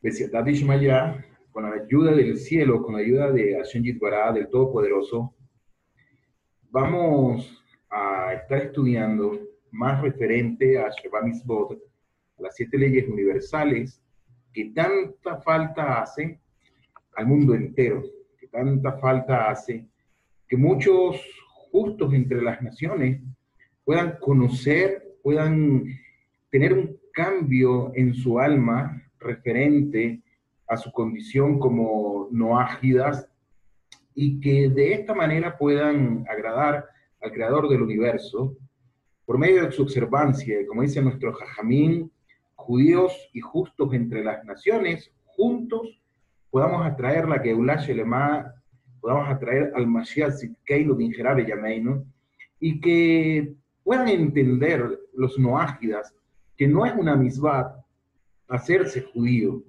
David Maya, con la ayuda del cielo, con la ayuda de Hashem Yitbará, del Todopoderoso, vamos a estar estudiando más referente a Sheba a las siete leyes universales que tanta falta hace al mundo entero, que tanta falta hace que muchos justos entre las naciones puedan conocer, puedan tener un cambio en su alma referente a su condición como no ágidas y que de esta manera puedan agradar al creador del universo por medio de su observancia, como dice nuestro Jajamín, judíos y justos entre las naciones, juntos podamos atraer la Geulah Shelema, podamos atraer al Mashiach Zitkeinu Dinjerabe Yameinu, y que puedan entender los noágidas que no es una misbah hacerse judío.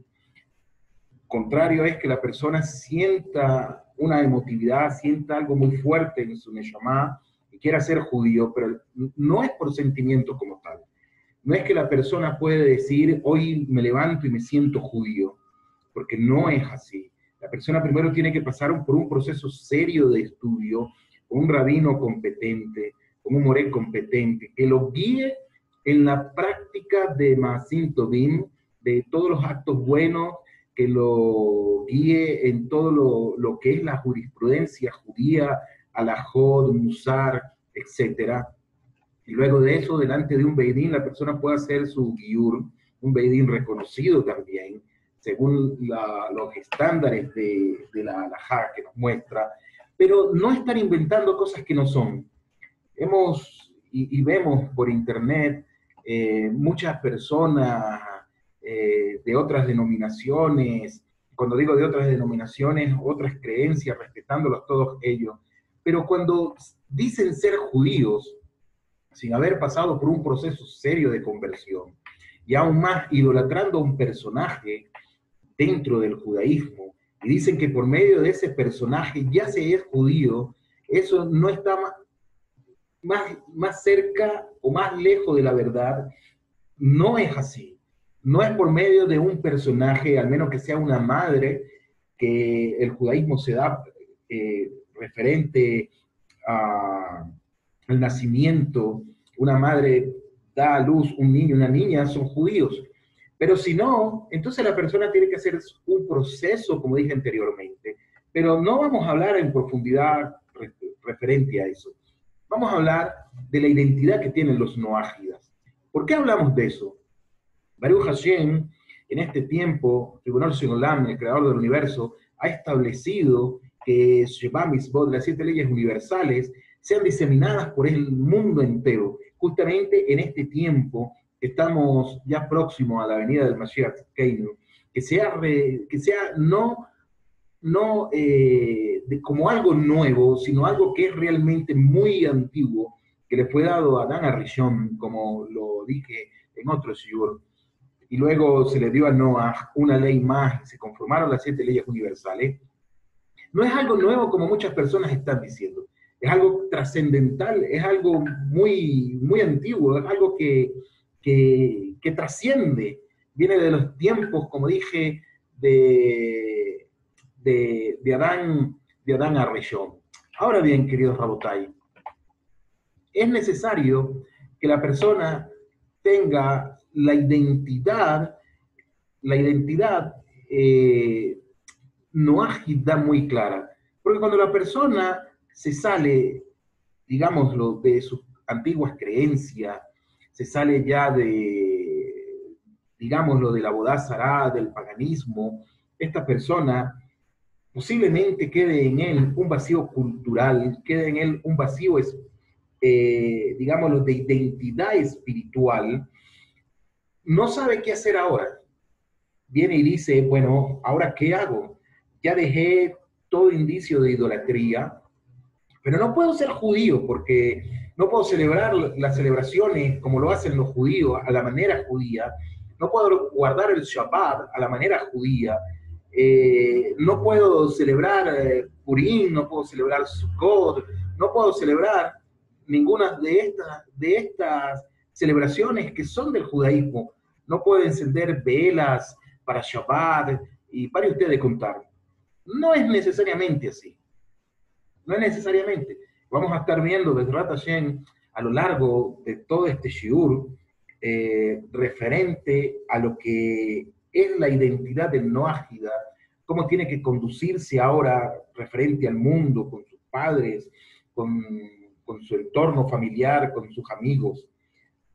Contrario es que la persona sienta una emotividad, sienta algo muy fuerte en su neshama y quiera ser judío, pero no es por sentimiento como tal. No es que la persona puede decir, hoy me levanto y me siento judío, porque no es así. La persona primero tiene que pasar por un proceso serio de estudio, con un rabino competente, con un moré competente, que lo guíe en la práctica de Masin Tobin, de todos los actos buenos, que lo guíe en todo lo, que es la jurisprudencia judía, alajod, musar, etc. Y luego de eso, delante de un Beidín, la persona puede hacer su guiur, un Beidín reconocido también, según los estándares de, la alajá que nos muestra, pero no estar inventando cosas que no son. Hemos y, vemos por internet eh, muchas personas eh, de otras denominaciones, cuando digo de otras denominaciones, otras creencias, respetándolos todos ellos, pero cuando dicen ser judíos, sin haber pasado por un proceso serio de conversión, y aún más idolatrando a un personaje dentro del judaísmo, y dicen que por medio de ese personaje ya se es judío, eso no está más, más, más cerca o más lejos de la verdad, no es así. No es por medio de un personaje, al menos que sea una madre, que el judaísmo se da eh, referente al nacimiento. Una madre da a luz un niño, una niña, son judíos. Pero si no, entonces la persona tiene que hacer un proceso, como dije anteriormente. Pero no vamos a hablar en profundidad referente a eso. Vamos a hablar de la identidad que tienen los noágidas. ¿Por qué hablamos de eso? Baruch Hashem, en este tiempo, Tribunal Sinolam, el creador del universo, ha establecido que Sheba las siete leyes universales, sean diseminadas por el mundo entero. Justamente en este tiempo, estamos ya próximos a la venida del Mashiach Keinu, que sea, que sea no no eh, como algo nuevo, sino algo que es realmente muy antiguo, que le fue dado a Dan Arishon, como lo dije en otro shiur, y luego se le dio a Noah una ley más, y se conformaron las siete leyes universales, no es algo nuevo como muchas personas están diciendo, es algo trascendental, es algo muy, muy antiguo, es algo que, que, que trasciende, viene de los tiempos, como dije, de de, Adán, de Adán a. Ahora bien, queridos Rabotai, es necesario que la persona tenga la identidad, la identidad eh, no ágida muy clara. Porque cuando la persona se sale, digámoslo, de sus antiguas creencias, se sale ya de, digámoslo, de la bodazara, del paganismo, esta persona posiblemente quede en él un vacío cultural, quede en él un vacío, eh, digámoslo, de identidad espiritual, no sabe qué hacer ahora. Viene y dice, bueno, ¿ahora qué hago? Ya dejé todo indicio de idolatría, pero no puedo ser judío porque no puedo celebrar las celebraciones como lo hacen los judíos a la manera judía, no puedo guardar el Shabbat a la manera judía, eh, no puedo celebrar eh, Purim, no puedo celebrar Sukkot, no puedo celebrar ninguna de estas, de estas celebraciones que son del judaísmo. No puedo encender velas para Shabbat, y pare usted de contar. No es necesariamente así. No es necesariamente. Vamos a estar viendo desde Hashem a lo largo de todo este shiur eh, referente a lo que es la identidad del Noágida, cómo tiene que conducirse ahora referente al mundo, con sus padres, con su entorno familiar, con sus amigos.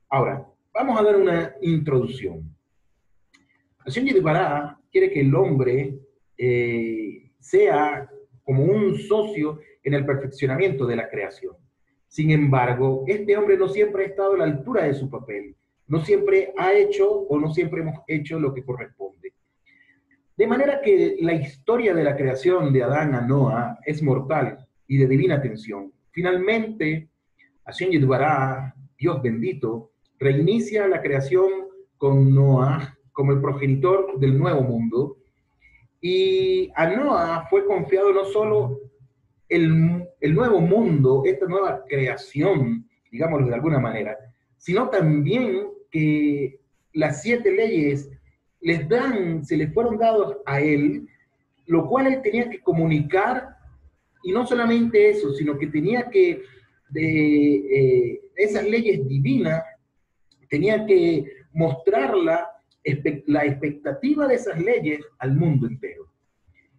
Ahora, vamos a dar una introducción. Hashem Yedbará quiere que el hombre eh, sea como un socio en el perfeccionamiento de la creación. Sin embargo, este hombre no siempre ha estado a la altura de su papel, no siempre ha hecho o no siempre hemos hecho lo que corresponde. De manera que la historia de la creación de Adán a Noah es mortal y de divina atención. Finalmente, Hashem Yedbará, Dios bendito, reinicia la creación con Noah como el progenitor del nuevo mundo. Y a Noah fue confiado no solo el, el nuevo mundo, esta nueva creación, digámoslo de alguna manera, sino también que las siete leyes les dan, se les fueron dados a él, lo cual él tenía que comunicar, y no solamente eso, sino que tenía que, de eh, esas leyes divinas, tenía que mostrarla la expectativa de esas leyes al mundo entero.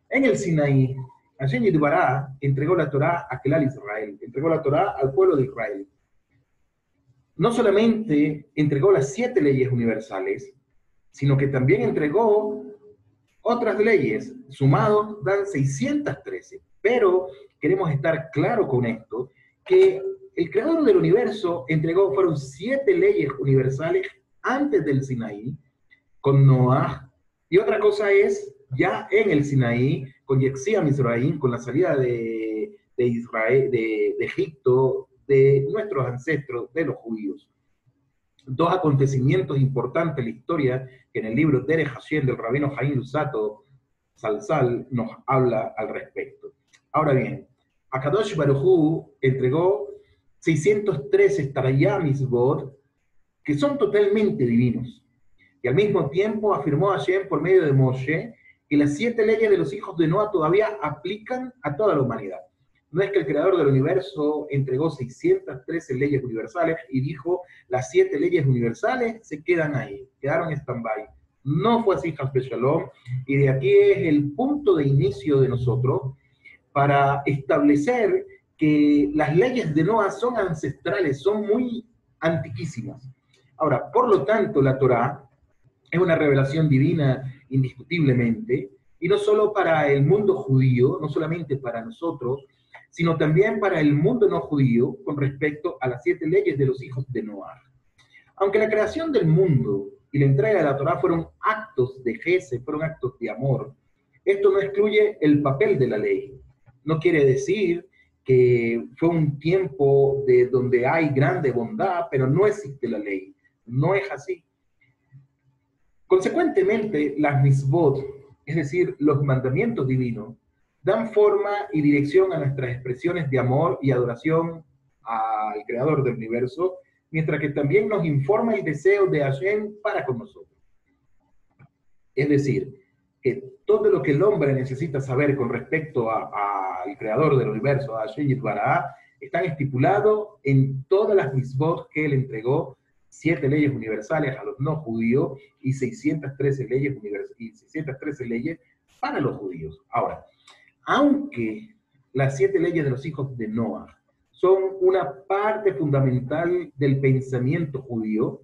En el Sinaí, Hashem Yidbará entregó la Torá a Kelal Israel, entregó la Torá al pueblo de Israel. No solamente entregó las siete leyes universales, sino que también entregó otras leyes, sumados dan 613. Pero queremos estar claro con esto, que el creador del universo entregó, fueron siete leyes universales antes del Sinaí, con Noah. Y otra cosa es, ya en el Sinaí, con Yexia Misraim, con la salida de, Israel, de, Egipto, de nuestros ancestros, de los judíos. Dos acontecimientos importantes en la historia que en el libro Dere Hashem del rabino Jaim Lusato Salsal nos habla al respecto. Ahora bien, Akadosh Baruchu entregó 613 Tarayamisbot que son totalmente divinos. Y al mismo tiempo afirmó Hashem por medio de Moshe que las siete leyes de los hijos de Noah todavía aplican a toda la humanidad. No es que el creador del universo entregó 613 leyes universales y dijo las siete leyes universales se quedan ahí, quedaron en stand-by. No fue así, Hasbe Shalom, y de aquí es el punto de inicio de nosotros para establecer que las leyes de Noah son ancestrales, son muy antiquísimas. Ahora, por lo tanto, la Torah es una revelación divina indiscutiblemente, y no solo para el mundo judío, no solamente para nosotros, sino también para el mundo no judío con respecto a las siete leyes de los hijos de Noah. Aunque la creación del mundo y la entrega de la Torah fueron actos de Jese, fueron actos de amor, esto no excluye el papel de la ley. No quiere decir que fue un tiempo de donde hay grande bondad, pero no existe la ley. No es así. Consecuentemente, las misbot, es decir, los mandamientos divinos, dan forma y dirección a nuestras expresiones de amor y adoración al Creador del universo, mientras que también nos informa el deseo de Hashem para con nosotros. Es decir, que todo lo que el hombre necesita saber con respecto al Creador del universo, a Yitbará, están estipulados en todas las misbot que él entregó siete leyes universales a los no judíos y 613 leyes, y 613 leyes para los judíos. Ahora, aunque las siete leyes de los hijos de Noah son una parte fundamental del pensamiento judío,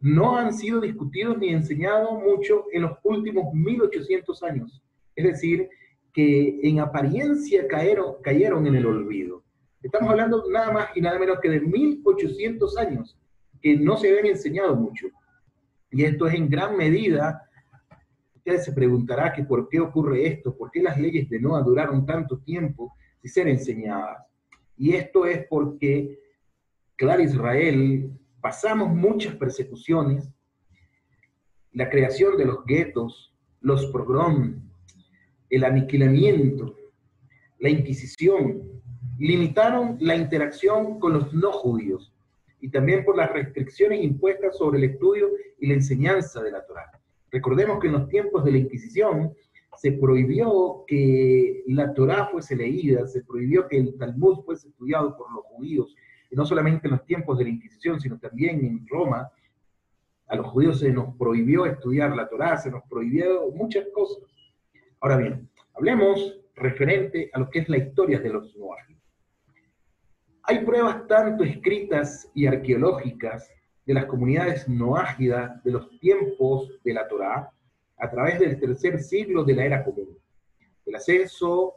no han sido discutidos ni enseñados mucho en los últimos 1800 años. Es decir, que en apariencia cayeron, en el olvido. Estamos hablando nada más y nada menos que de 1800 años que no se habían enseñado mucho. Y esto es en gran medida, ustedes se preguntará que por qué ocurre esto, por qué las leyes de Noah duraron tanto tiempo sin ser enseñadas. Y esto es porque, claro, Israel, pasamos muchas persecuciones, la creación de los guetos, los pogroms, el aniquilamiento, la Inquisición, limitaron la interacción con los no judíos y también por las restricciones impuestas sobre el estudio y la enseñanza de la Torah. Recordemos que en los tiempos de la Inquisición se prohibió que la Torá fuese leída, se prohibió que el Talmud fuese estudiado por los judíos, y no solamente en los tiempos de la Inquisición, sino también en Roma. A los judíos se nos prohibió estudiar la Torá, se nos prohibió muchas cosas. Ahora bien, hablemos referente a lo que es la historia de los. Hay pruebas tanto escritas y arqueológicas de las comunidades noágidas de los tiempos de la Torá a través del tercer siglo de la era común. El ascenso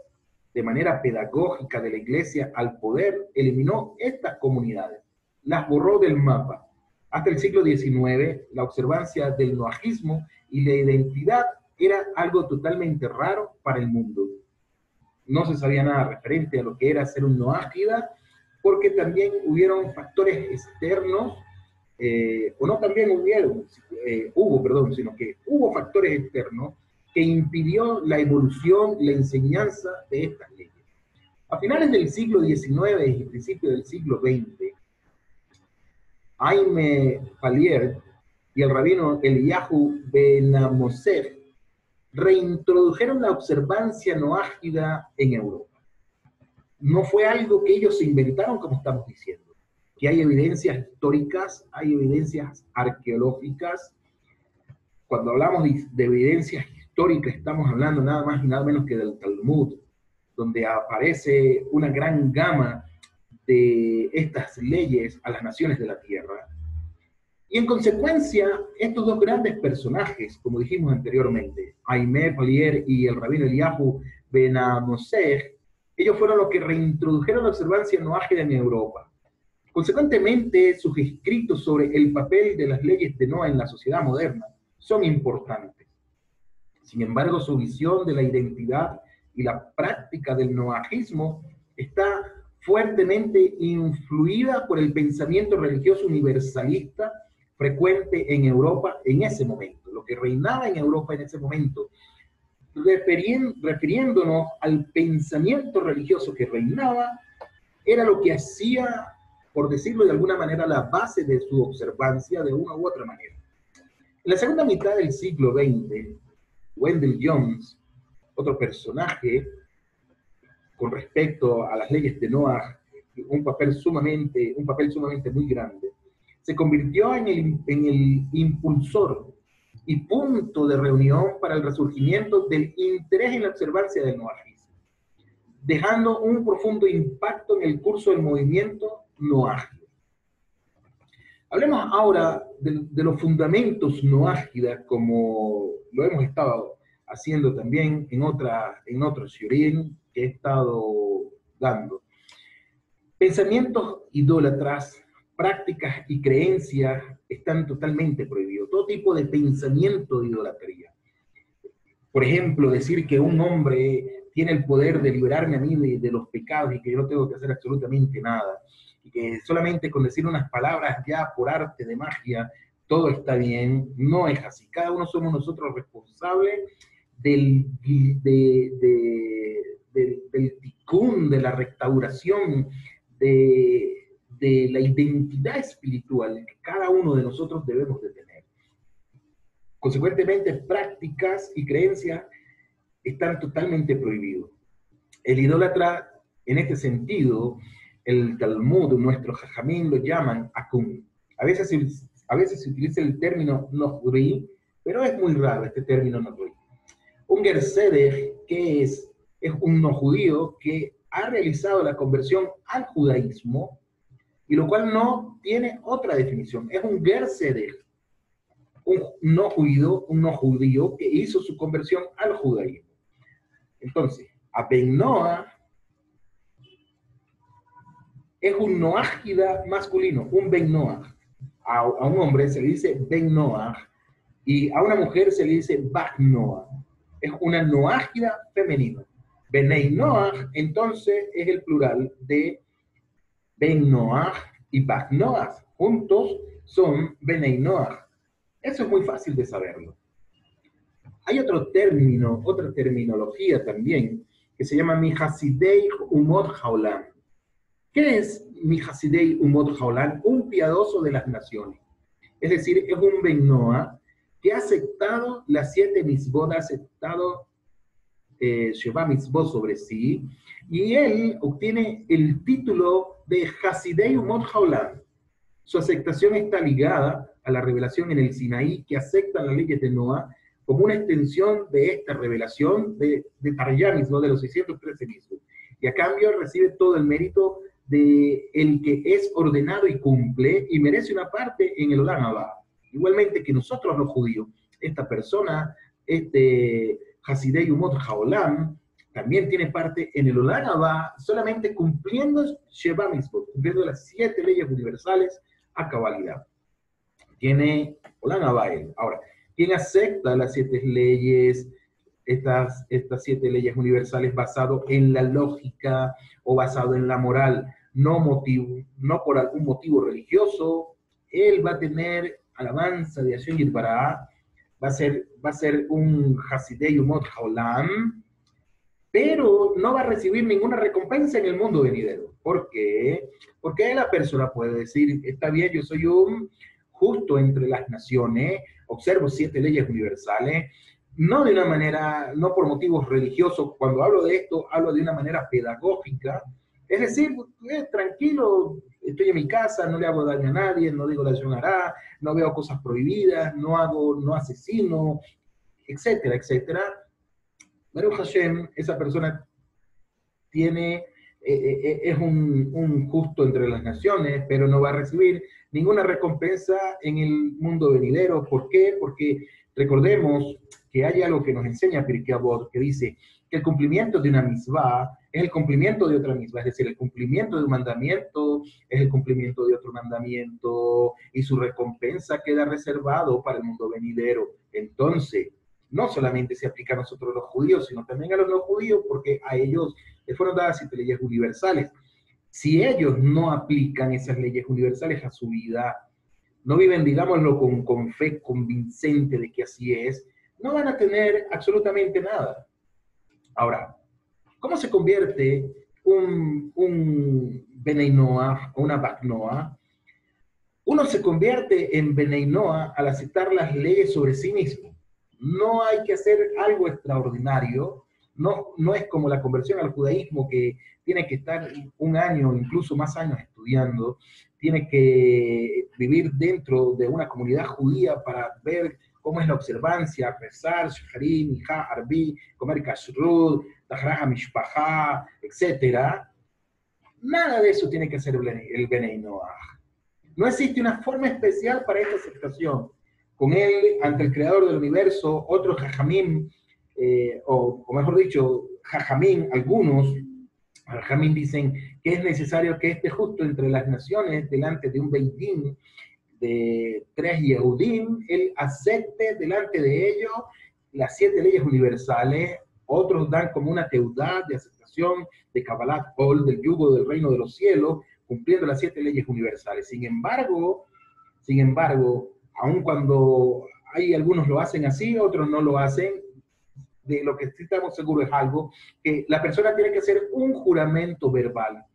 de manera pedagógica de la iglesia al poder eliminó estas comunidades, las borró del mapa. Hasta el siglo XIX, la observancia del noajismo y la identidad era algo totalmente raro para el mundo. No se sabía nada referente a lo que era ser un noágida, porque también hubieron factores externos eh, o no también hubieron, eh, hubo, perdón, sino que hubo factores externos que impidió la evolución, la enseñanza de estas leyes. A finales del siglo XIX y principios del siglo XX, Jaime Palier y el rabino Eliyahu Benamosef reintrodujeron la observancia noágida en Europa. No fue algo que ellos inventaron, como estamos diciendo que hay evidencias históricas, hay evidencias arqueológicas. Cuando hablamos de, evidencias históricas, estamos hablando nada más y nada menos que del Talmud, donde aparece una gran gama de estas leyes a las naciones de la tierra. Y en consecuencia, estos dos grandes personajes, como dijimos anteriormente, Aimé Polier y el rabino Eliyahu Benamosech, ellos fueron los que reintrodujeron la observancia noágida en Europa. Consecuentemente, sus escritos sobre el papel de las leyes de Noah en la sociedad moderna son importantes. Sin embargo, su visión de la identidad y la práctica del noajismo está fuertemente influida por el pensamiento religioso universalista frecuente en Europa en ese momento, lo que reinaba en Europa en ese momento, refiriéndonos al pensamiento religioso que reinaba, era lo que hacía por decirlo de alguna manera, la base de su observancia de una u otra manera. En la segunda mitad del siglo XX, Wendell Jones, otro personaje con respecto a las leyes de Noah, un papel sumamente, un papel sumamente muy grande, se convirtió en el, en el impulsor y punto de reunión para el resurgimiento del interés en la observancia del noahismo, dejando un profundo impacto en el curso del movimiento no ágiles. Hablemos ahora de, los fundamentos no ágiles, como lo hemos estado haciendo también en, otra, en otros que he estado dando. Pensamientos idólatras, prácticas y creencias están totalmente prohibidos. Todo tipo de pensamiento de idolatría. Por ejemplo, decir que un hombre tiene el poder de liberarme a mí de, de los pecados y que yo no tengo que hacer absolutamente nada que solamente con decir unas palabras ya por arte de magia todo está bien, no es así. Cada uno somos nosotros responsables del, de, del ticún, de la restauración, de, de la identidad espiritual que cada uno de nosotros debemos de tener. Consecuentemente, prácticas y creencias están totalmente prohibidos. El idólatra, en este sentido, el Talmud, nuestro jajamín lo llaman akun. A veces, a veces se utiliza el término nohri, pero es muy raro este término nohri. Un gersedech, que es, es un no judío que ha realizado la conversión al judaísmo, y lo cual no tiene otra definición. Es un gersedech, un no judío, un no judío que hizo su conversión al judaísmo. Entonces, a Noah es un noágida masculino, un Ben Noah. A, un hombre se le dice Ben Noah y a una mujer se le dice Bach Noah. Es una noágida femenina. Benei Noah, entonces, es el plural de Ben Noah y Bach Noah. Juntos son Benei Noah. Eso es muy fácil de saberlo. Hay otro término, otra terminología también, que se llama Mihasidei Umot Haolam ¿Qué es mi Hasidei Umot Jaolan? Un piadoso de las naciones. Es decir, es un Ben que ha aceptado las siete misbot, ha aceptado eh, Sheba sobre sí, y él obtiene el título de Hasidei Umot Haolam. Su aceptación está ligada a la revelación en el Sinaí que acepta las leyes de Noah como una extensión de esta revelación de, de ¿no? de los 613 mismos. Y a cambio recibe todo el mérito de el que es ordenado y cumple y merece una parte en el Olam. Igualmente que nosotros los judíos, esta persona, este Hasidei Umot Haolam, también tiene parte en el Olam Abba, solamente cumpliendo Sheba Mitzvot, cumpliendo las siete leyes universales a cabalidad. Tiene Olam Abba él. Ahora, ¿quién acepta las siete leyes, estas, estas siete leyes universales basado en la lógica o basado en la moral, no, motivo, no por algún motivo religioso, él va a tener alabanza de Hashem Yitbará, va a ser, va a ser un Hasidei Umot Haolam, pero no va a recibir ninguna recompensa en el mundo venidero. ¿Por qué? Porque la persona puede decir, está bien, yo soy un justo entre las naciones, observo siete leyes universales, no de una manera, no por motivos religiosos, cuando hablo de esto, hablo de una manera pedagógica, es decir, eh, tranquilo, estoy en mi casa, no le hago daño a nadie, no digo la hará, no veo cosas prohibidas, no hago, no asesino, etcétera, etcétera. Baruch Hashem, esa persona tiene, eh, eh, es un, un, justo entre las naciones, pero no va a recibir ninguna recompensa en el mundo venidero. ¿Por qué? Porque recordemos que hay algo que nos enseña Pirkei Avot, que dice que el cumplimiento de una misma es el cumplimiento de otra misma, es decir, el cumplimiento de un mandamiento es el cumplimiento de otro mandamiento y su recompensa queda reservado para el mundo venidero. Entonces, no solamente se aplica a nosotros los judíos, sino también a los no judíos, porque a ellos les fueron dadas siete leyes universales. Si ellos no aplican esas leyes universales a su vida, no viven, digámoslo, con, con fe convincente de que así es, no van a tener absolutamente nada. Ahora, ¿cómo se convierte un, un Beneinoa o una Bacnoa? Uno se convierte en Beneinoa al aceptar las leyes sobre sí mismo. No hay que hacer algo extraordinario, no, no es como la conversión al judaísmo que tiene que estar un año, incluso más años estudiando, tiene que vivir dentro de una comunidad judía para ver cómo es la observancia, rezar, shaharim, hija, arbi, comer kashrut, mishpaha, etc. Nada de eso tiene que ser el Benei No existe una forma especial para esta aceptación. Con él, ante el creador del universo, otros jajamim, eh, o, o, mejor dicho, jajamim, algunos, jajamim dicen que es necesario que esté justo entre las naciones delante de un Beitín de tres Yehudim, él acepte delante de ellos las siete leyes universales, otros dan como una teudad de aceptación de Kabbalat Ol, del yugo del reino de los cielos, cumpliendo las siete leyes universales. Sin embargo, sin embargo, aun cuando hay algunos lo hacen así, otros no lo hacen, de lo que estamos seguros es algo, que la persona tiene que hacer un juramento verbal,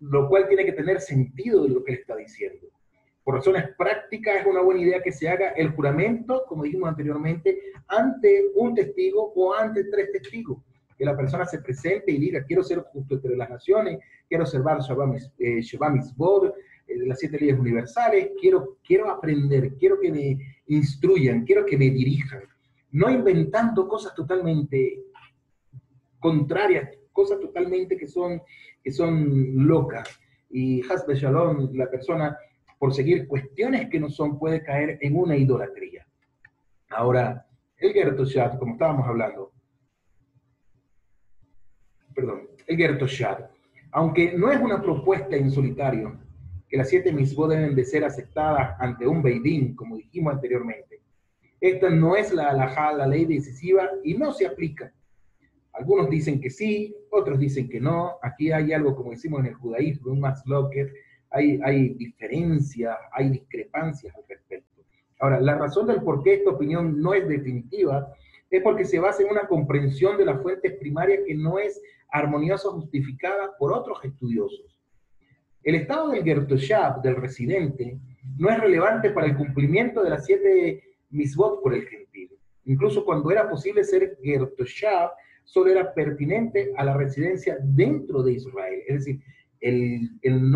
lo cual tiene que tener sentido de lo que él está diciendo. Por razones prácticas es una buena idea que se haga el juramento, como dijimos anteriormente, ante un testigo o ante tres testigos. Que la persona se presente y diga, quiero ser justo entre las naciones, quiero observar Shabbat eh, eh, las siete leyes universales, quiero, quiero aprender, quiero que me instruyan, quiero que me dirijan. No inventando cosas totalmente contrarias, cosas totalmente que son, que son locas. Y Hasbe Shalom, la persona por seguir cuestiones que no son, puede caer en una idolatría. Ahora, el Gertoshat, como estábamos hablando, perdón, el Gertoshat, aunque no es una propuesta en solitario, que las siete misbos deben de ser aceptadas ante un Beidín, como dijimos anteriormente, esta no es la alajá, la ley decisiva, y no se aplica. Algunos dicen que sí, otros dicen que no. Aquí hay algo, como decimos en el judaísmo, un locker hay, diferencias, hay discrepancias al respecto. Ahora, la razón del por qué esta opinión no es definitiva es porque se basa en una comprensión de las fuentes primarias que no es armoniosa justificada por otros estudiosos. El estado del Gertoshab, del residente, no es relevante para el cumplimiento de las siete misbot por el gentil. Incluso cuando era posible ser Gertoshab, solo era pertinente a la residencia dentro de Israel, es decir, el, el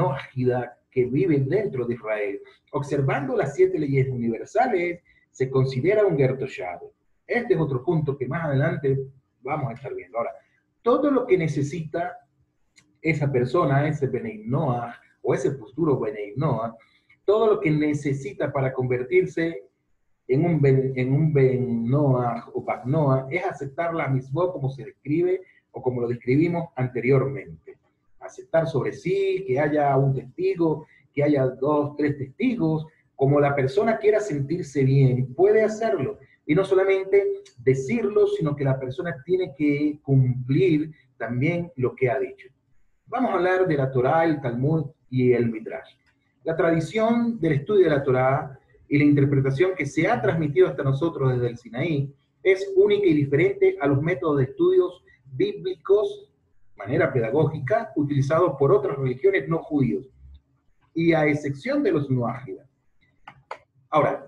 que vive dentro de Israel. Observando las siete leyes universales, se considera un Gertoshab. Este es otro punto que más adelante vamos a estar viendo. Ahora, todo lo que necesita esa persona, ese Benei Noah, o ese futuro Benei Noah, todo lo que necesita para convertirse en un Ben, en un ben Noah o Bak Noah es aceptar la misma como se describe o como lo describimos anteriormente. Aceptar sobre sí, que haya un testigo, que haya dos, tres testigos, como la persona quiera sentirse bien, puede hacerlo. Y no solamente decirlo, sino que la persona tiene que cumplir también lo que ha dicho. Vamos a hablar de la Torah, el Talmud y el Midrash. La tradición del estudio de la Torah y la interpretación que se ha transmitido hasta nosotros desde el Sinaí es única y diferente a los métodos de estudios bíblicos, manera pedagógica, utilizados por otras religiones no judíos, y a excepción de los nuágidas. Ahora,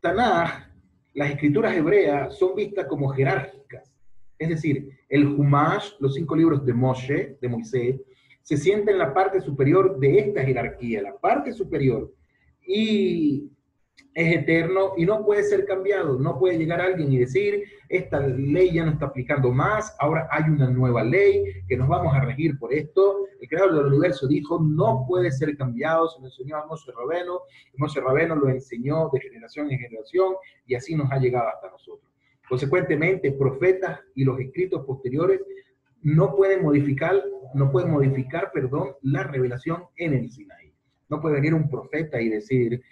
Tanaj, las escrituras hebreas son vistas como jerárquicas. Es decir, el Humash, los cinco libros de Moshe, de Moisés, se siente en la parte superior de esta jerarquía, la parte superior, y es eterno y no puede ser cambiado. No puede llegar alguien y decir, esta ley ya no está aplicando más, ahora hay una nueva ley que nos vamos a regir por esto. El creador del universo dijo, no puede ser cambiado, se lo enseñó a Moshe Rabeno, Moshe Rabeno lo enseñó de generación en generación y así nos ha llegado hasta nosotros. Consecuentemente, profetas y los escritos posteriores no pueden modificar, no pueden modificar, perdón, la revelación en el Sinaí. No puede venir un profeta y decir,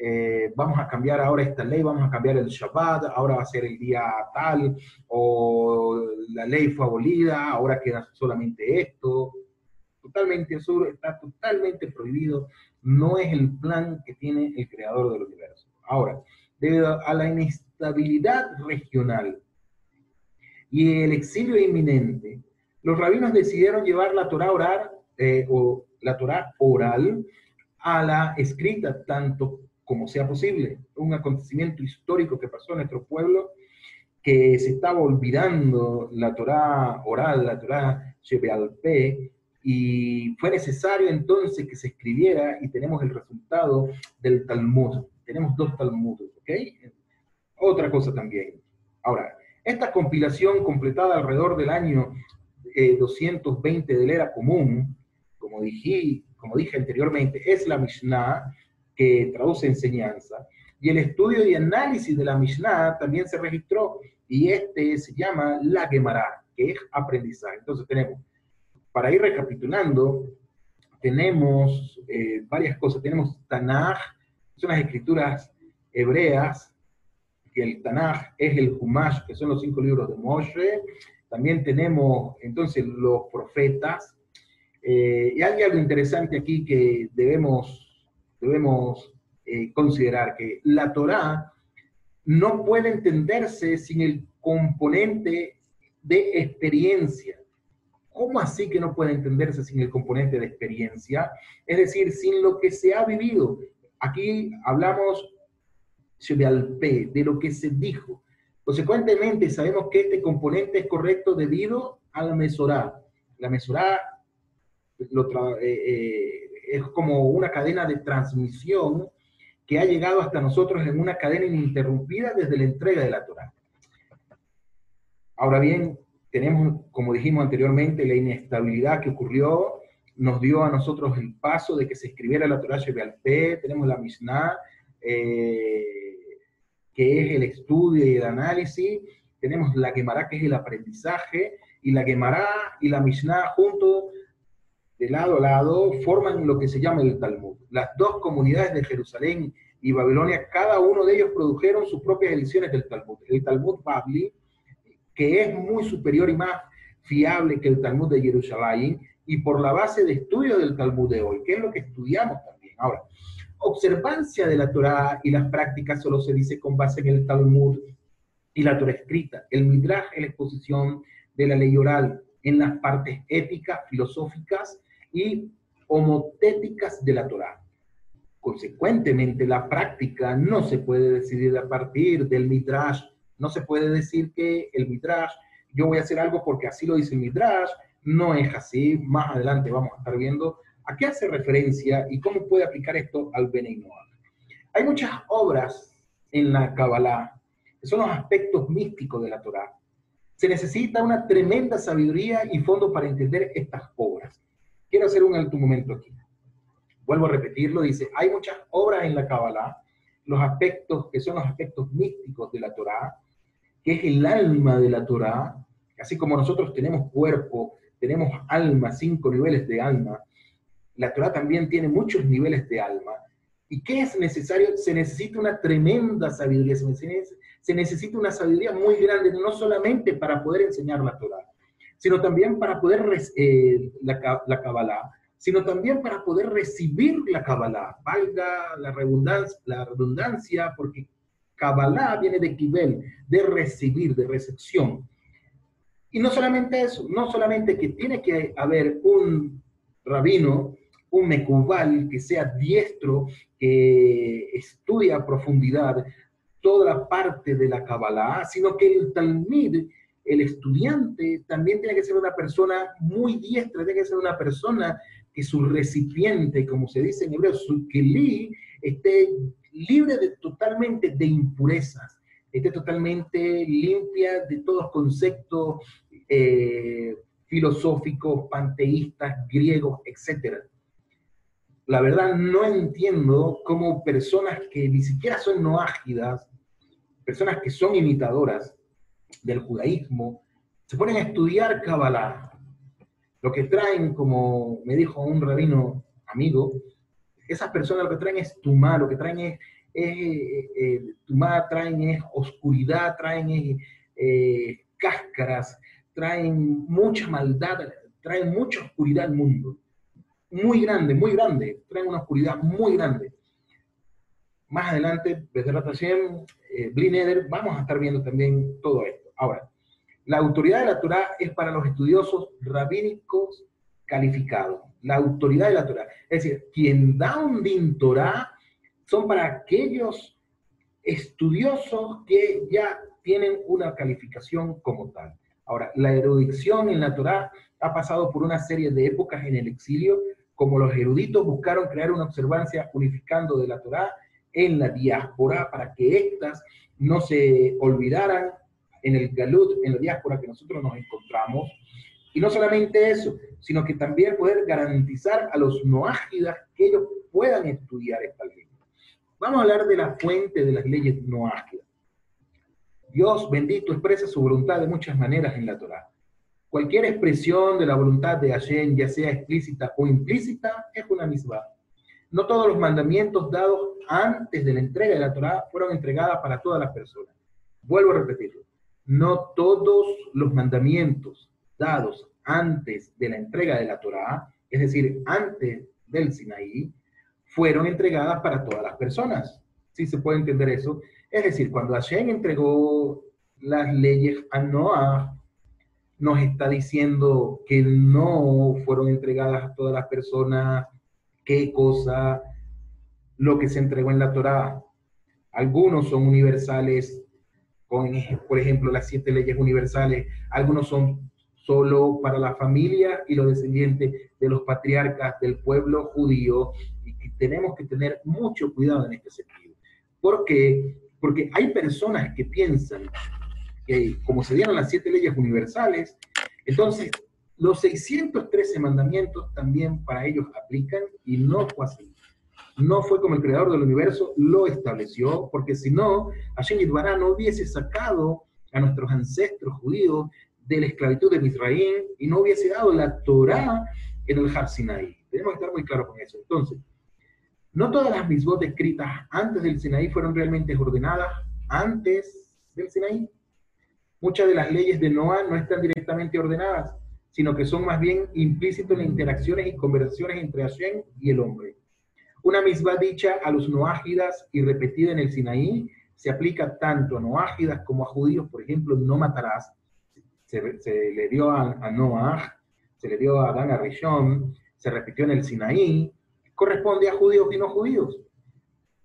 eh, vamos a cambiar ahora esta ley, vamos a cambiar el Shabbat, ahora va a ser el día tal, o la ley fue abolida, ahora queda solamente esto. Totalmente, eso está totalmente prohibido. No es el plan que tiene el creador del universo. Ahora, debido a la inestabilidad regional y el exilio inminente, los rabinos decidieron llevar la Torah oral, eh, o la Torah oral a la escrita, tanto como sea posible. Un acontecimiento histórico que pasó en nuestro pueblo, que se estaba olvidando la Torah oral, la Torah Shebealpe, y fue necesario entonces que se escribiera y tenemos el resultado del Talmud. Tenemos dos Talmuds, ¿ok? Otra cosa también. Ahora, esta compilación completada alrededor del año 220 eh, de la era común, como dije, como dije anteriormente, es la Mishnah, que traduce enseñanza. Y el estudio y análisis de la Mishnah también se registró, y este se llama la Gemara, que es aprendizaje. Entonces tenemos, para ir recapitulando, tenemos eh, varias cosas. Tenemos Tanaj, son las escrituras hebreas, que el Tanaj es el Humash, que son los cinco libros de Moshe. También tenemos entonces los profetas. Eh, y hay algo interesante aquí que debemos debemos eh, considerar que la Torá no puede entenderse sin el componente de experiencia. ¿Cómo así que no puede entenderse sin el componente de experiencia? Es decir, sin lo que se ha vivido. Aquí hablamos de lo que se dijo. Consecuentemente, sabemos que este componente es correcto debido a la mesorá. La mesorá lo eh, eh, es como una cadena de transmisión que ha llegado hasta nosotros en una cadena ininterrumpida desde la entrega de la Torah. Ahora bien, tenemos, como dijimos anteriormente, la inestabilidad que ocurrió, nos dio a nosotros el paso de que se escribiera la Torah Shebealpé, tenemos la Mishnah, eh, que es el estudio y el análisis, tenemos la Gemara, que es el aprendizaje, y la Gemara y la Mishnah juntos de lado a lado, forman lo que se llama el Talmud. Las dos comunidades de Jerusalén y Babilonia, cada uno de ellos produjeron sus propias ediciones del Talmud. El Talmud Babli, que es muy superior y más fiable que el Talmud de Jerusalén, y por la base de estudio del Talmud de hoy, que es lo que estudiamos también. Ahora, observancia de la Torah y las prácticas solo se dice con base en el Talmud y la Torah escrita. El Midrash es la exposición de la ley oral en las partes éticas, filosóficas y homotéticas de la Torá. Consecuentemente, la práctica no se puede decidir a partir del midrash. No se puede decir que el midrash, yo voy a hacer algo porque así lo dice el midrash, no es así. Más adelante vamos a estar viendo a qué hace referencia y cómo puede aplicar esto al Benei Hay muchas obras en la Kabbalah que son los aspectos místicos de la Torah. Se necesita una tremenda sabiduría y fondo para entender estas obras. Quiero hacer un alto momento aquí. Vuelvo a repetirlo, dice, hay muchas obras en la Kabbalah, los aspectos que son los aspectos místicos de la Torah, que es el alma de la Torah, así como nosotros tenemos cuerpo, tenemos alma, cinco niveles de alma, la Torah también tiene muchos niveles de alma. ¿Y qué es necesario? Se necesita una tremenda sabiduría, se necesita una sabiduría muy grande, no solamente para poder enseñar la Torah, sino también para poder eh, la, la Kabbalah, sino también para poder recibir la Kabbalah. Valga la redundancia, porque Kabbalah viene de Kibel, de recibir, de recepción. Y no solamente eso, no solamente que tiene que haber un rabino, un mekubal que sea diestro, que estudia a profundidad toda la parte de la Kabbalah, sino que el Talmid, el estudiante, también tiene que ser una persona muy diestra, tiene que ser una persona que su recipiente, como se dice en hebreo, su keli, esté libre de, totalmente de impurezas, esté totalmente limpia de todos conceptos eh, filosóficos, panteístas, griegos, etc. La verdad no entiendo cómo personas que ni siquiera son noágidas, personas que son imitadoras del judaísmo, se ponen a estudiar Kabbalah, lo que traen, como me dijo un rabino amigo, esas personas lo que traen es tumá, lo que traen es, eh, eh, tumá, traen es oscuridad, traen eh, cáscaras, traen mucha maldad, traen mucha oscuridad al mundo. Muy grande, muy grande, traen una oscuridad muy grande. Más adelante, desde la Hashem, eh, Blineder, vamos a estar viendo también todo esto. Ahora, la autoridad de la Torah es para los estudiosos rabínicos calificados. La autoridad de la Torah. Es decir, quien da un din Torah son para aquellos estudiosos que ya tienen una calificación como tal. Ahora, la erudición en la Torah ha pasado por una serie de épocas en el exilio, como los eruditos buscaron crear una observancia unificando de la Torah en la diáspora para que éstas no se olvidaran en el Galut, en la diáspora que nosotros nos encontramos. Y no solamente eso, sino que también poder garantizar a los noágidas que ellos puedan estudiar esta ley. Vamos a hablar de la fuente de las leyes noágidas. Dios bendito expresa su voluntad de muchas maneras en la Torah. Cualquier expresión de la voluntad de Hashem, ya sea explícita o implícita, es una misma. No todos los mandamientos dados antes de la entrega de la Torah fueron entregadas para todas las personas. Vuelvo a repetirlo no todos los mandamientos dados antes de la entrega de la Torá, es decir, antes del Sinaí, fueron entregadas para todas las personas. ¿Sí se puede entender eso? Es decir, cuando Hashem entregó las leyes a Noah, nos está diciendo que no fueron entregadas a todas las personas, qué cosa, lo que se entregó en la Torá. Algunos son universales, con, por ejemplo, las siete leyes universales. Algunos son solo para la familia y los descendientes de los patriarcas del pueblo judío. Y tenemos que tener mucho cuidado en este sentido. ¿Por qué? Porque hay personas que piensan que como se dieron las siete leyes universales, entonces los 613 mandamientos también para ellos aplican y no fue así no fue como el creador del universo lo estableció, porque si no, Hashem Yitbará no hubiese sacado a nuestros ancestros judíos de la esclavitud de Israel y no hubiese dado la Torah en el Har Sinaí. Tenemos que estar muy claros con eso. Entonces, no todas las misbot escritas antes del Sinaí fueron realmente ordenadas antes del Sinaí. Muchas de las leyes de Noah no están directamente ordenadas, sino que son más bien implícitas en las interacciones y conversaciones entre Hashem y el hombre. Una misma dicha a los noágidas y repetida en el Sinaí se aplica tanto a noágidas como a judíos, por ejemplo, no matarás. Se, le dio a, a, Noah, se le dio a Adán a Rishon, se repitió en el Sinaí, corresponde a judíos y no judíos.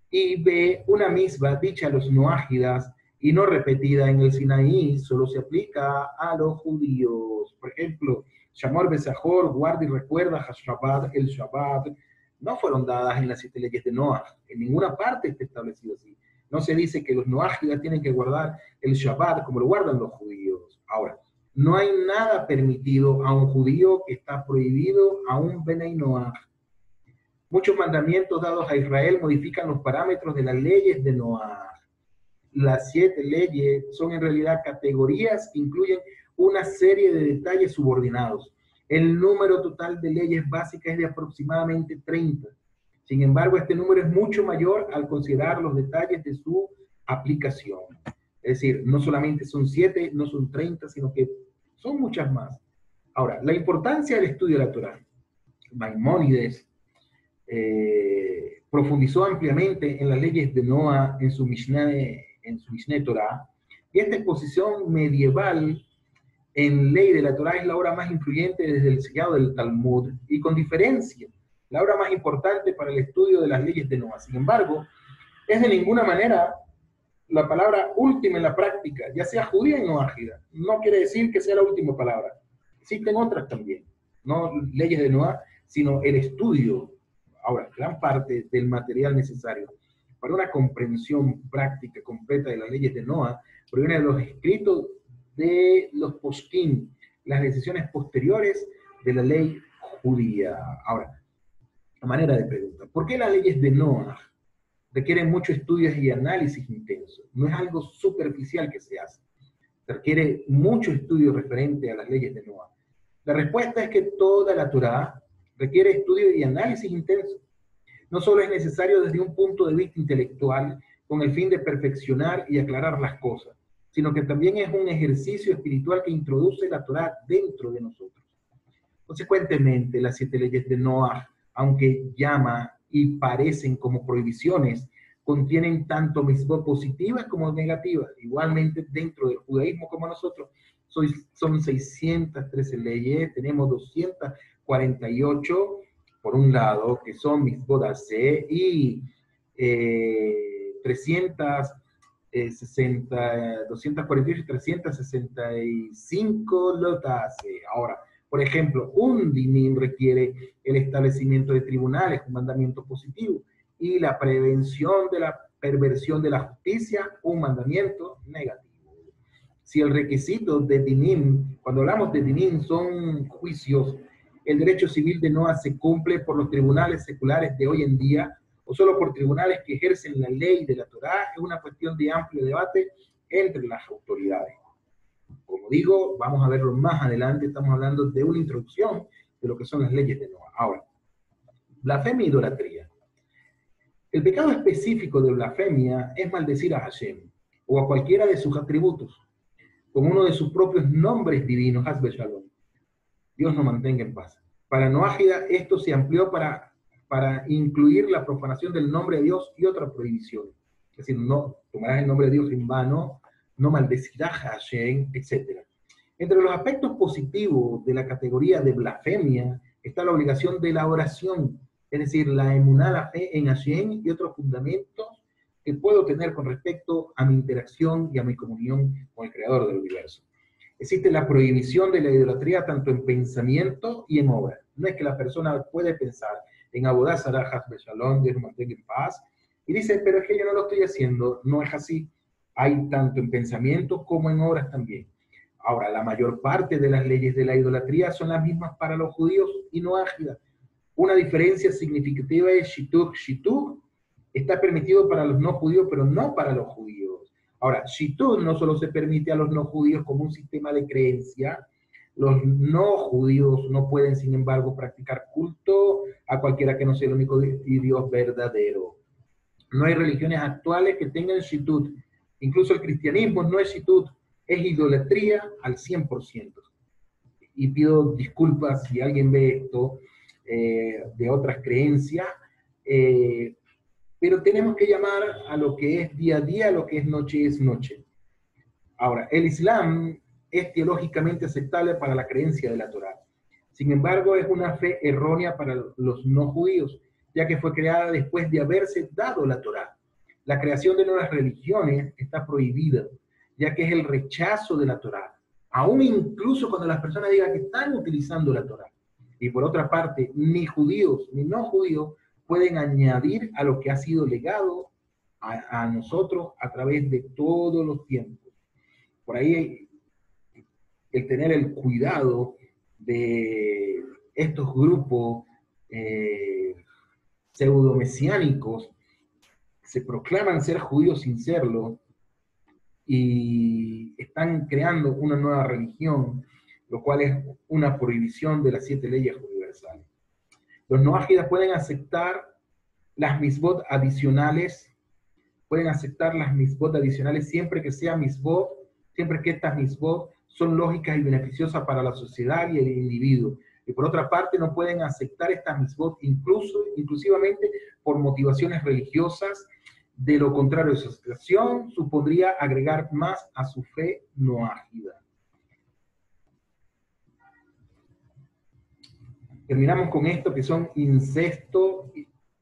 Y B, una misma dicha a los noágidas y no repetida en el Sinaí, solo se aplica a los judíos. Por ejemplo, Shamor Besajor, guarda y recuerda Hashabat, el Shabbat, no fueron dadas en las siete leyes de Noah. En ninguna parte está establecido así. No se dice que los noágidas tienen que guardar el Shabbat como lo guardan los judíos. Ahora, no hay nada permitido a un judío que está prohibido a un Benay Noah. Muchos mandamientos dados a Israel modifican los parámetros de las leyes de Noah. Las siete leyes son en realidad categorías que incluyen una serie de detalles subordinados. El número total de leyes básicas es de aproximadamente 30. Sin embargo, este número es mucho mayor al considerar los detalles de su aplicación. Es decir, no solamente son 7, no son 30, sino que son muchas más. Ahora, la importancia del estudio de la Torah. Maimónides eh, profundizó ampliamente en las leyes de Noah en su Mishneh Torah, y esta exposición medieval en ley de la Torah es la obra más influyente desde el sellado del Talmud y con diferencia la obra más importante para el estudio de las leyes de Noah. Sin embargo, es de ninguna manera la palabra última en la práctica, ya sea judía o noágida. No quiere decir que sea la última palabra. Existen otras también, no leyes de Noah, sino el estudio, ahora, gran parte del material necesario para una comprensión práctica completa de las leyes de Noah proviene de los escritos de los postín, las decisiones posteriores de la ley judía. Ahora, a manera de pregunta, ¿por qué las leyes de Noah requieren mucho estudio y análisis intenso? No es algo superficial que se hace, requiere mucho estudio referente a las leyes de Noah. La respuesta es que toda la Torah requiere estudio y análisis intenso. No solo es necesario desde un punto de vista intelectual, con el fin de perfeccionar y aclarar las cosas, sino que también es un ejercicio espiritual que introduce la Torah dentro de nosotros. Consecuentemente, las siete leyes de Noah, aunque llama y parecen como prohibiciones, contienen tanto misbot positivas como negativas. Igualmente, dentro del judaísmo como nosotros, son 613 leyes, tenemos 248 por un lado, que son misbot AC, y eh, 300 60, 248 y 365 lotas. Ahora, por ejemplo, un dinim requiere el establecimiento de tribunales, un mandamiento positivo, y la prevención de la perversión de la justicia, un mandamiento negativo. Si el requisito de dinim, cuando hablamos de dinim, son juicios, el derecho civil de Noah se cumple por los tribunales seculares de hoy en día, o solo por tribunales que ejercen la ley de la Torá, es una cuestión de amplio debate entre las autoridades. Como digo, vamos a verlo más adelante, estamos hablando de una introducción de lo que son las leyes de Noah. Ahora, blasfemia e idolatría. El pecado específico de blasfemia es maldecir a Hashem o a cualquiera de sus atributos, con uno de sus propios nombres divinos, Hasbe Shalom. Dios nos mantenga en paz. Para Noágida esto se amplió para para incluir la profanación del nombre de Dios y otra prohibición. Es decir, no tomarás el nombre de Dios en vano, no maldecirás a Hashem, etc. Entre los aspectos positivos de la categoría de blasfemia está la obligación de la oración, es decir, la emunada fe en Hashem y otros fundamentos que puedo tener con respecto a mi interacción y a mi comunión con el Creador del universo. Existe la prohibición de la idolatría tanto en pensamiento y en obra. No es que la persona puede pensar, en Abodá Sarajas Beshalom, Dios mantenga en paz. Y dice, pero es que yo no lo estoy haciendo, no es así. Hay tanto en pensamiento como en obras también. Ahora, la mayor parte de las leyes de la idolatría son las mismas para los judíos y no ágidas. Una diferencia significativa es Shituk. Shituk está permitido para los no judíos, pero no para los judíos. Ahora, Shituk no solo se permite a los no judíos como un sistema de creencia, los no judíos no pueden, sin embargo, practicar culto a cualquiera que no sea el único Dios verdadero. No hay religiones actuales que tengan shitut. Incluso el cristianismo no es shitut, es idolatría al 100%. Y pido disculpas si alguien ve esto eh, de otras creencias, eh, pero tenemos que llamar a lo que es día a día, a lo que es noche es noche. Ahora, el Islam es teológicamente aceptable para la creencia de la Torá. Sin embargo, es una fe errónea para los no judíos, ya que fue creada después de haberse dado la Torá. La creación de nuevas religiones está prohibida, ya que es el rechazo de la Torá. Aún incluso cuando las personas digan que están utilizando la Torá. Y por otra parte, ni judíos ni no judíos pueden añadir a lo que ha sido legado a, nosotros a través de todos los tiempos. Por ahí el tener el cuidado de estos grupos eh, pseudo-mesiánicos se proclaman ser judíos sin serlo y están creando una nueva religión, lo cual es una prohibición de las siete leyes universales. Los no ágidas pueden aceptar las misbot adicionales, pueden aceptar las misbot adicionales siempre que sea misbot, siempre que estas misbot son lógicas y beneficiosas para la sociedad y el individuo. Y por otra parte, no pueden aceptar estas misbot incluso, inclusivamente por motivaciones religiosas. De lo contrario, su situación supondría agregar más a su fe no ágida. Terminamos con esto que son incesto,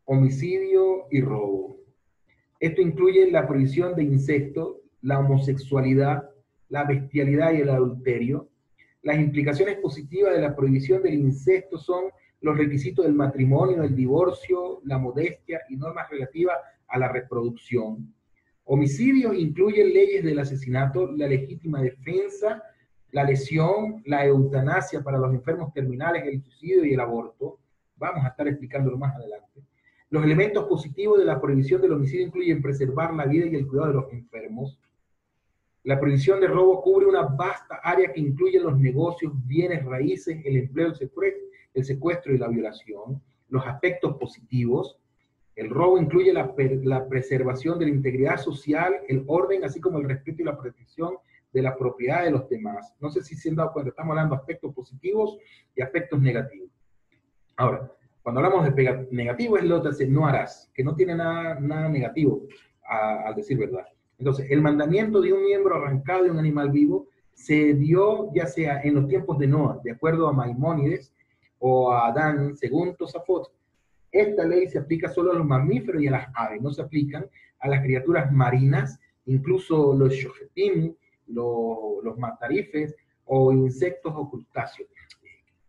homicidio y robo. Esto incluye la prohibición de incesto, la homosexualidad, la bestialidad y el adulterio. Las implicaciones positivas de la prohibición del incesto son los requisitos del matrimonio, el divorcio, la modestia y normas relativas a la reproducción. Homicidios incluyen leyes del asesinato, la legítima defensa, la lesión, la eutanasia para los enfermos terminales, el suicidio y el aborto. Vamos a estar explicándolo más adelante. Los elementos positivos de la prohibición del homicidio incluyen preservar la vida y el cuidado de los enfermos, la prohibición de robo cubre una vasta área que incluye los negocios, bienes, raíces, el empleo, el secuestro, y la violación. Los aspectos positivos. El robo incluye la, la, preservación de la integridad social, el orden, así como el respeto y la protección de la propiedad de los demás. No sé si se han dado cuenta, estamos hablando de aspectos positivos y aspectos negativos. Ahora, cuando hablamos de negativo es lo que dice no harás, que no tiene nada, nada negativo, al decir verdad. Entonces, el mandamiento de un miembro arrancado de un animal vivo se dio ya sea en los tiempos de Noah, de acuerdo a Maimónides, o a Adán, según Tosafot. Esta ley se aplica solo a los mamíferos y a las aves, no se aplican a las criaturas marinas, incluso los shojetim, los, los matarifes o insectos o crustáceos.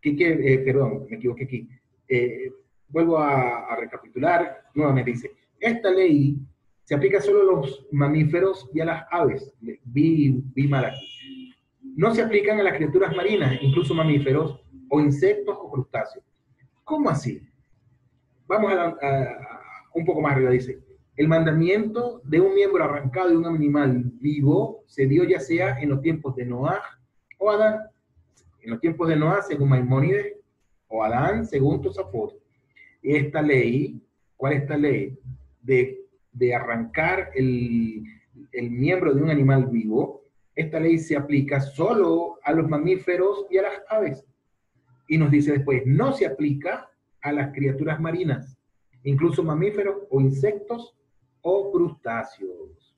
Eh, perdón, me equivoqué aquí. Eh, vuelvo a, a recapitular, nuevamente dice, esta ley se aplica solo a los mamíferos y a las aves. Vi, vi mal. No se aplican a las criaturas marinas, incluso mamíferos, o insectos o crustáceos. ¿Cómo así? Vamos a, un poco más arriba, dice. El mandamiento de un miembro arrancado de un animal vivo se dio ya sea en los tiempos de Noah o Adán. En los tiempos de Noah, según Maimónides, o Adán, según Tosafot. Esta ley, ¿cuál es esta ley? De de arrancar el, miembro de un animal vivo, esta ley se aplica solo a los mamíferos y a las aves. Y nos dice después, no se aplica a las criaturas marinas, incluso mamíferos o insectos o crustáceos.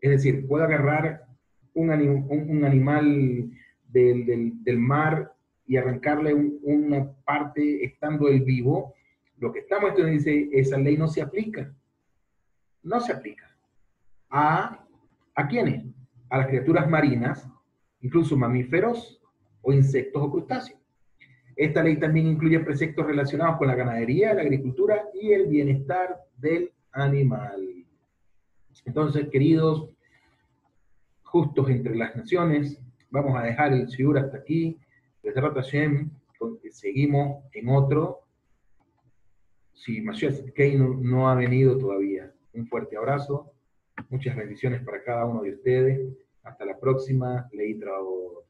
Es decir, puedo agarrar un, animal del, mar y arrancarle una parte estando el vivo. Lo que estamos estudiando dice, esa ley no se aplica no se aplica. ¿A, ¿A quiénes? A las criaturas marinas, incluso mamíferos o insectos o crustáceos. Esta ley también incluye preceptos relacionados con la ganadería, la agricultura y el bienestar del animal. Entonces, queridos, justos entre las naciones, vamos a dejar el Siur hasta aquí. Desde Hashem, seguimos en otro. Si Mashiach Keino no ha venido todavía. Un fuerte abrazo, muchas bendiciones para cada uno de ustedes. Hasta la próxima, Leí Trabajo.